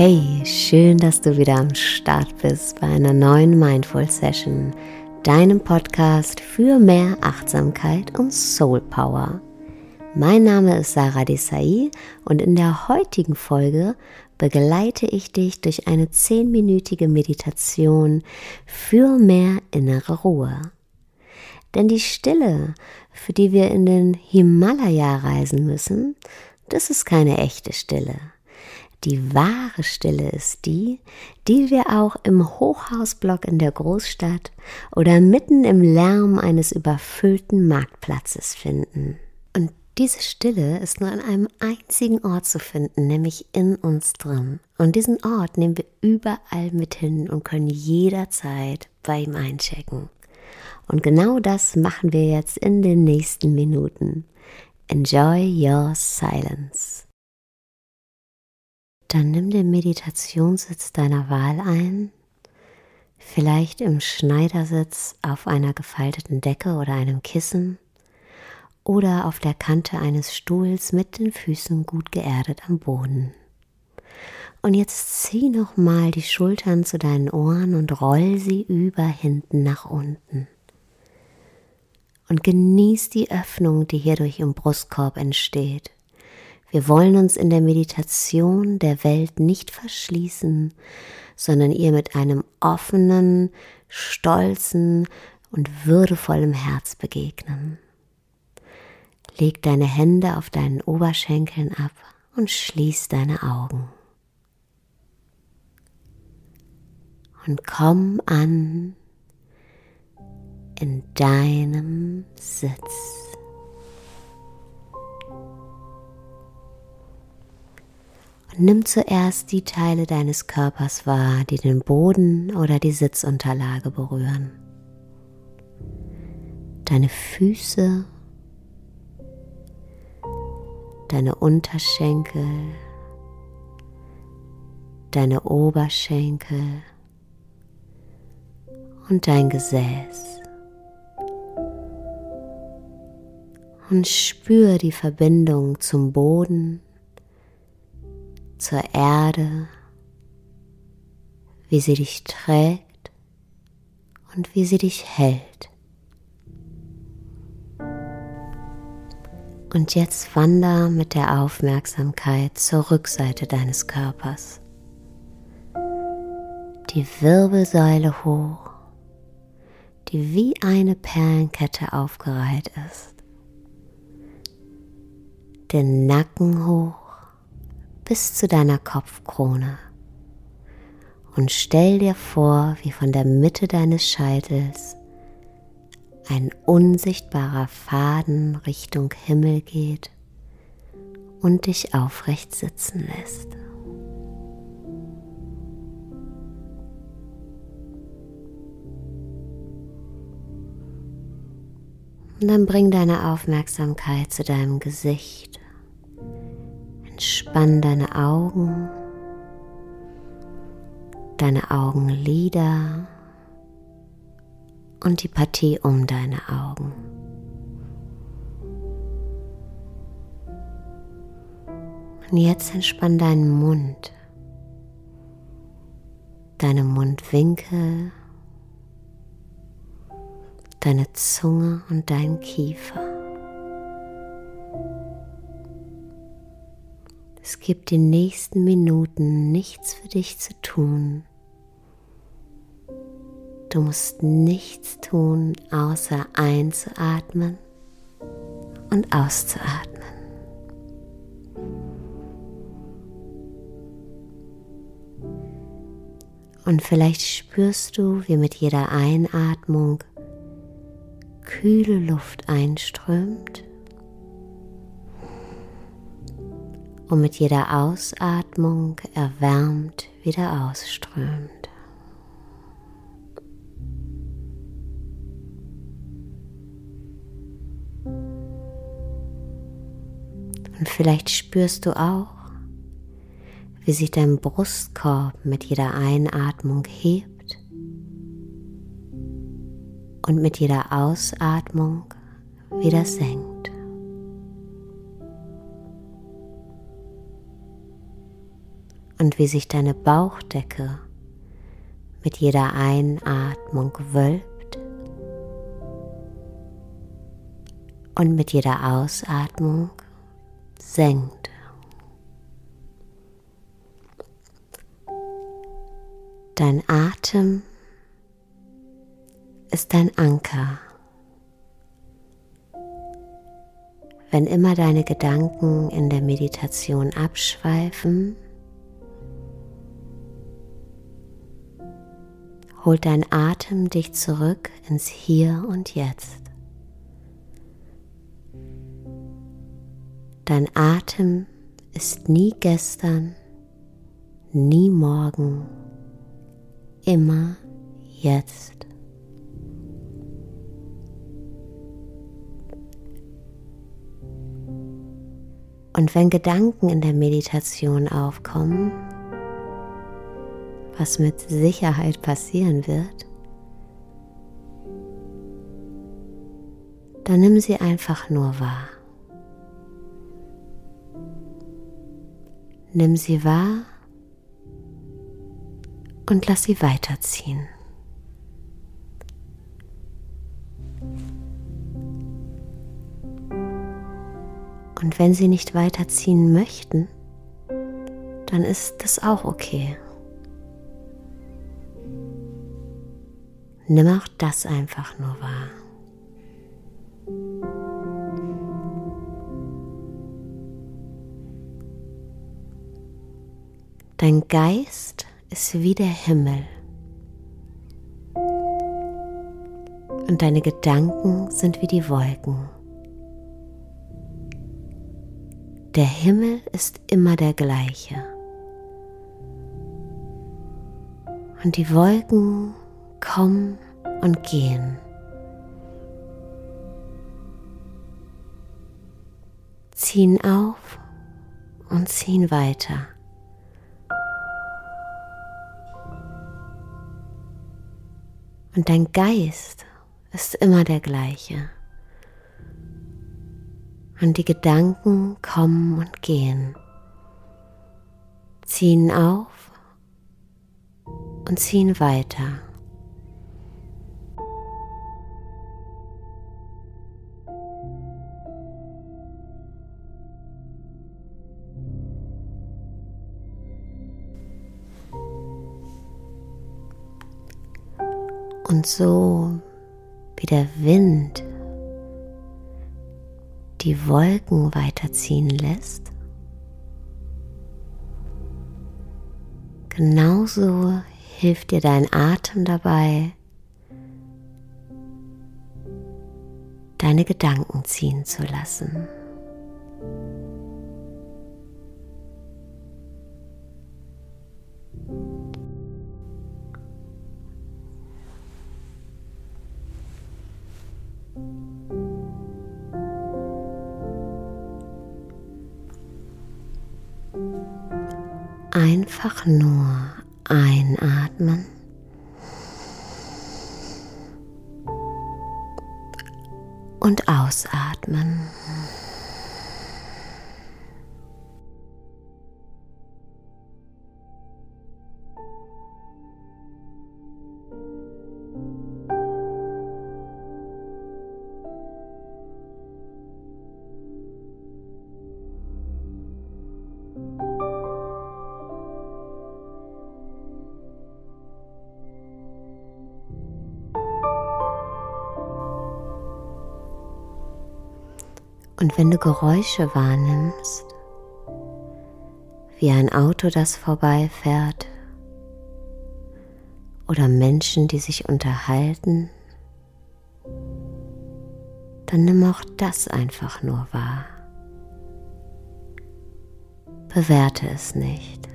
Hey, schön, dass du wieder am Start bist bei einer neuen Mindful Session, deinem Podcast für mehr Achtsamkeit und Soul Power. Mein Name ist Sarah Desai und in der heutigen Folge begleite ich dich durch eine zehnminütige Meditation für mehr innere Ruhe. Denn die Stille, für die wir in den Himalaya reisen müssen, das ist keine echte Stille. Die wahre Stille ist die, die wir auch im Hochhausblock in der Großstadt oder mitten im Lärm eines überfüllten Marktplatzes finden. Und diese Stille ist nur an einem einzigen Ort zu finden, nämlich in uns drin. Und diesen Ort nehmen wir überall mit hin und können jederzeit bei ihm einchecken. Und genau das machen wir jetzt in den nächsten Minuten. Enjoy your silence. Dann nimm den Meditationssitz deiner Wahl ein, vielleicht im Schneidersitz auf einer gefalteten Decke oder einem Kissen oder auf der Kante eines Stuhls mit den Füßen gut geerdet am Boden. Und jetzt zieh noch mal die Schultern zu deinen Ohren und roll sie über hinten nach unten. Und genieß die Öffnung, die hierdurch im Brustkorb entsteht. Wir wollen uns in der Meditation der Welt nicht verschließen, sondern ihr mit einem offenen, stolzen und würdevollen Herz begegnen. Leg deine Hände auf deinen Oberschenkeln ab und schließ deine Augen. Und komm an in deinem Sitz. Nimm zuerst die Teile deines Körpers wahr, die den Boden oder die Sitzunterlage berühren. Deine Füße, deine Unterschenkel, deine Oberschenkel und dein Gesäß. Und spür die Verbindung zum Boden zur Erde, wie sie dich trägt und wie sie dich hält. Und jetzt wander mit der Aufmerksamkeit zur Rückseite deines Körpers. Die Wirbelsäule hoch, die wie eine Perlenkette aufgereiht ist. Den Nacken hoch bis zu deiner Kopfkrone und stell dir vor, wie von der Mitte deines Scheitels ein unsichtbarer Faden Richtung Himmel geht und dich aufrecht sitzen lässt. Und dann bring deine Aufmerksamkeit zu deinem Gesicht Entspann deine Augen, deine Augenlider und die Partie um deine Augen. Und jetzt entspann deinen Mund, deine Mundwinkel, deine Zunge und deinen Kiefer. Es gibt die nächsten Minuten nichts für dich zu tun. Du musst nichts tun, außer einzuatmen und auszuatmen. Und vielleicht spürst du, wie mit jeder Einatmung kühle Luft einströmt und mit jeder Ausatmung erwärmt wieder ausströmt. Und vielleicht spürst du auch, wie sich dein Brustkorb mit jeder Einatmung hebt und mit jeder Ausatmung wieder senkt. Und wie sich deine Bauchdecke mit jeder Einatmung wölbt und mit jeder Ausatmung senkt. Dein Atem ist dein Anker. Wenn immer deine Gedanken in der Meditation abschweifen, holt dein Atem dich zurück ins Hier und Jetzt. Dein Atem ist nie gestern, nie morgen, immer jetzt. Und wenn Gedanken in der Meditation aufkommen, was mit Sicherheit passieren wird, dann nimm sie einfach nur wahr. Nimm sie wahr und lass sie weiterziehen. Und wenn sie nicht weiterziehen möchten, dann ist das auch okay. Nimm auch das einfach nur wahr. Dein Geist ist wie der Himmel. Und deine Gedanken sind wie die Wolken. Der Himmel ist immer der gleiche. Und die Wolken kommen und gehen. Ziehen auf und ziehen weiter. Und dein Geist ist immer der gleiche und die Gedanken kommen und gehen, ziehen auf und ziehen weiter. Und so wie der Wind die Wolken weiterziehen lässt, genauso hilft dir dein Atem dabei, deine Gedanken ziehen zu lassen. Einfach nur einatmen. Und ausatmen. Und wenn du Geräusche wahrnimmst, wie ein Auto, das vorbeifährt, oder Menschen, die sich unterhalten, dann nimm auch das einfach nur wahr. Bewerte es nicht.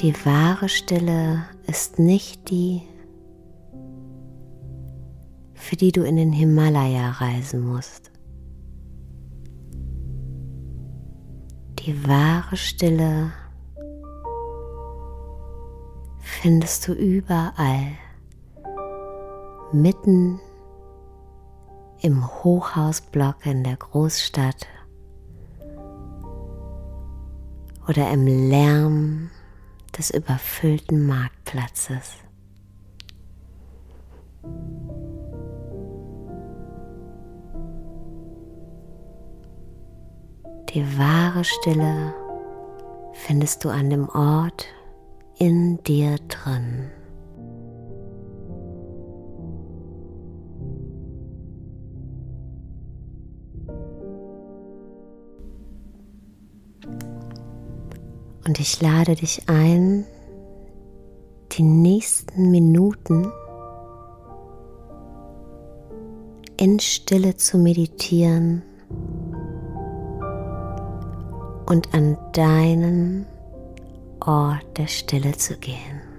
Die wahre Stille ist nicht die, für die du in den Himalaya reisen musst. Die wahre Stille findest du überall, mitten im Hochhausblock in der Großstadt oder im Lärm des überfüllten Marktplatzes. Die wahre Stille findest du an dem Ort in dir drin. Und ich lade dich ein, die nächsten Minuten in Stille zu meditieren und an deinen Ort der Stille zu gehen.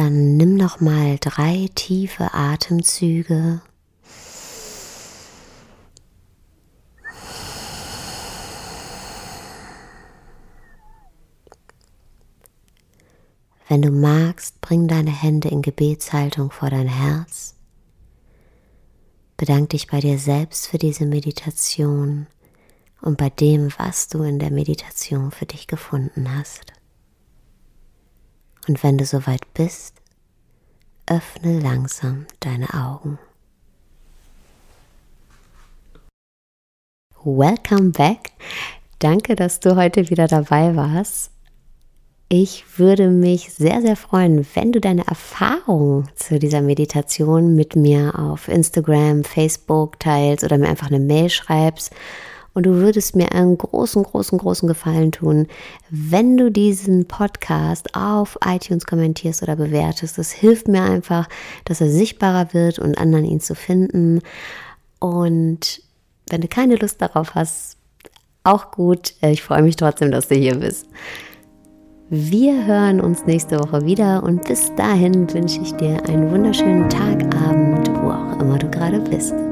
Dann nimm noch mal drei tiefe Atemzüge. Wenn du magst, bring deine Hände in Gebetshaltung vor dein Herz. Bedank dich bei dir selbst für diese Meditation und bei dem, was du in der Meditation für dich gefunden hast. Und wenn du soweit bist, öffne langsam deine Augen. Welcome back. Danke, dass du heute wieder dabei warst. Ich würde mich sehr, sehr freuen, wenn du deine Erfahrungen zu dieser Meditation mit mir auf Instagram, Facebook teilst oder mir einfach eine Mail schreibst und du würdest mir einen großen, großen, großen Gefallen tun, wenn du diesen Podcast auf iTunes kommentierst oder bewertest. Das hilft mir einfach, dass er sichtbarer wird und anderen ihn zu finden. Und wenn du keine Lust darauf hast, auch gut. Ich freue mich trotzdem, dass du hier bist. Wir hören uns nächste Woche wieder und bis dahin wünsche ich dir einen wunderschönen Tag, Abend, wo auch immer du gerade bist.